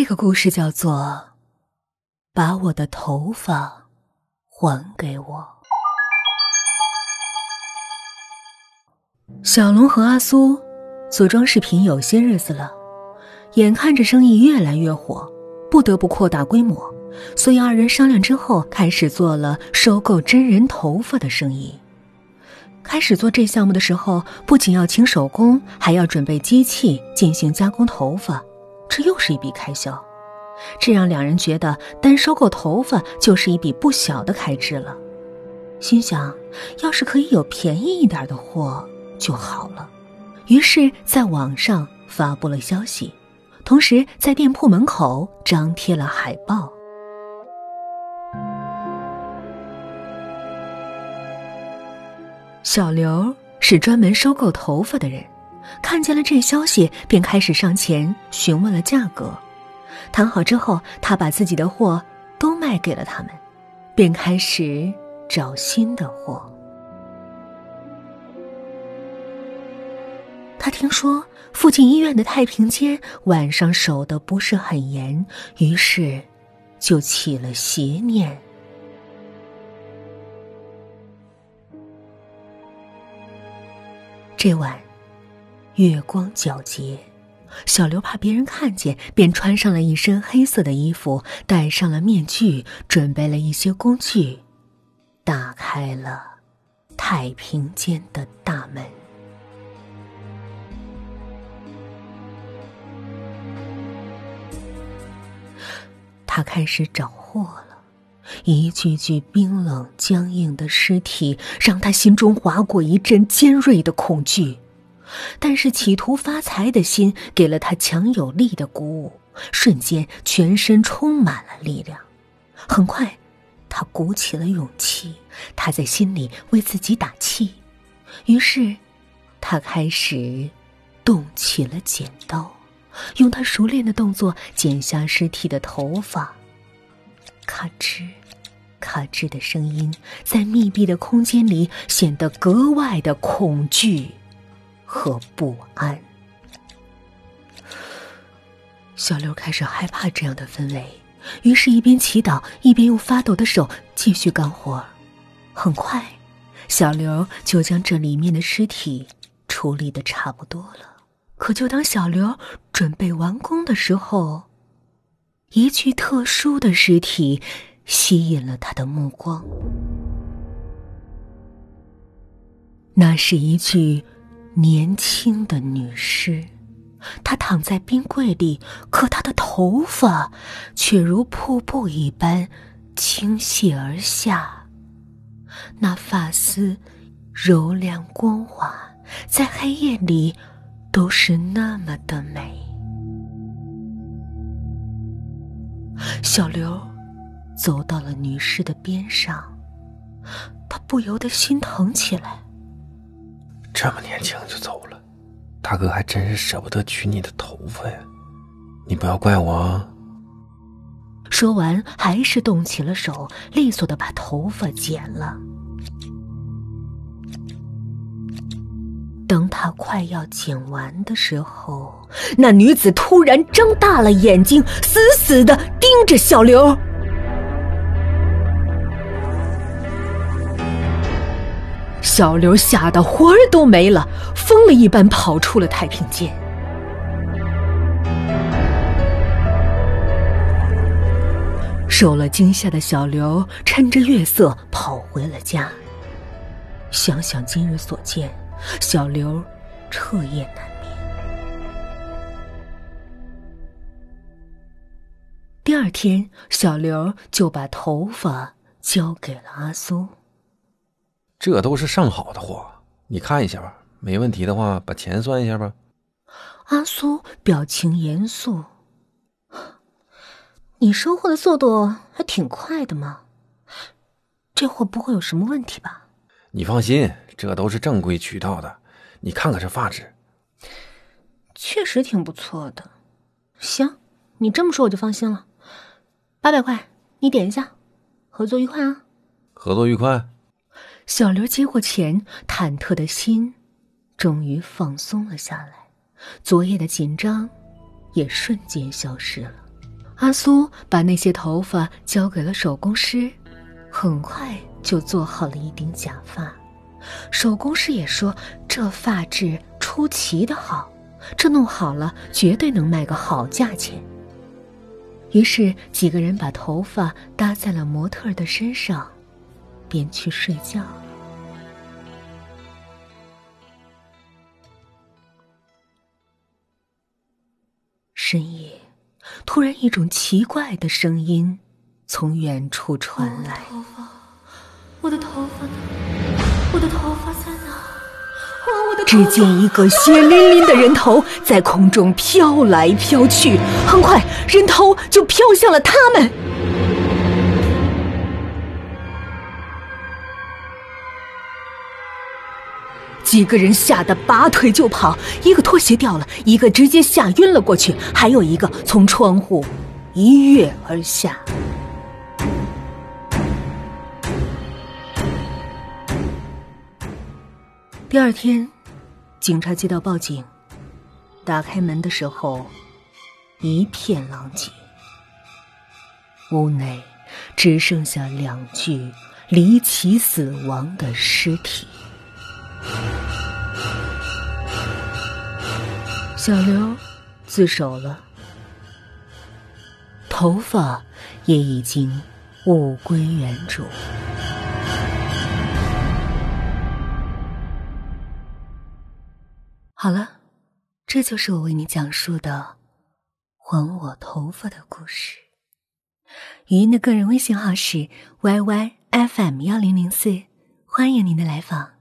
这个故事叫做《把我的头发还给我》。小龙和阿苏做装饰品有些日子了，眼看着生意越来越火，不得不扩大规模，所以二人商量之后，开始做了收购真人头发的生意。开始做这项目的时候，不仅要请手工，还要准备机器进行加工头发。这又是一笔开销，这让两人觉得单收购头发就是一笔不小的开支了。心想，要是可以有便宜一点的货就好了。于是，在网上发布了消息，同时在店铺门口张贴了海报。小刘是专门收购头发的人。看见了这消息，便开始上前询问了价格。谈好之后，他把自己的货都卖给了他们，便开始找新的货。他听说附近医院的太平间晚上守的不是很严，于是就起了邪念。这晚。月光皎洁，小刘怕别人看见，便穿上了一身黑色的衣服，戴上了面具，准备了一些工具，打开了太平间的大门。他开始找货了，一具具冰冷僵硬的尸体让他心中划过一阵尖锐的恐惧。但是企图发财的心给了他强有力的鼓舞，瞬间全身充满了力量。很快，他鼓起了勇气，他在心里为自己打气。于是，他开始动起了剪刀，用他熟练的动作剪下尸体的头发。咔吱，咔吱的声音在密闭的空间里显得格外的恐惧。和不安，小刘开始害怕这样的氛围，于是，一边祈祷，一边用发抖的手继续干活。很快，小刘就将这里面的尸体处理的差不多了。可就当小刘准备完工的时候，一具特殊的尸体吸引了他的目光。那是一具。年轻的女尸，她躺在冰柜里，可她的头发却如瀑布一般倾泻而下。那发丝柔亮光滑，在黑夜里都是那么的美。小刘走到了女尸的边上，他不由得心疼起来。这么年轻就走了，大哥还真是舍不得取你的头发呀！你不要怪我。说完，还是动起了手，利索的把头发剪了。等他快要剪完的时候，那女子突然睁大了眼睛，死死的盯着小刘。小刘吓得魂儿都没了，疯了一般跑出了太平间。受了惊吓的小刘趁着月色跑回了家。想想今日所见，小刘彻夜难眠。第二天，小刘就把头发交给了阿苏。这都是上好的货，你看一下吧。没问题的话，把钱算一下吧。阿苏表情严肃：“你收货的速度还挺快的嘛，这货不会有什么问题吧？”你放心，这都是正规渠道的。你看看这发质，确实挺不错的。行，你这么说我就放心了。八百块，你点一下。合作愉快啊！合作愉快。小刘接过钱，忐忑的心终于放松了下来，昨夜的紧张也瞬间消失了。阿苏把那些头发交给了手工师，很快就做好了一顶假发。手工师也说这发质出奇的好，这弄好了绝对能卖个好价钱。于是几个人把头发搭在了模特的身上，便去睡觉。深夜，突然一种奇怪的声音从远处传来。头发，我的头发呢？我的头发在哪？哇！我的只见一个血淋淋的人头在空中飘来飘去，很快人头就飘向了他们。几个人吓得拔腿就跑，一个拖鞋掉了，一个直接吓晕了过去，还有一个从窗户一跃而下。第二天，警察接到报警，打开门的时候，一片狼藉，屋内只剩下两具离奇死亡的尸体。小刘自首了，头发也已经物归原主。好了，这就是我为你讲述的“还我头发”的故事。语音的个人微信号是 yyfm 幺零零四，欢迎您的来访。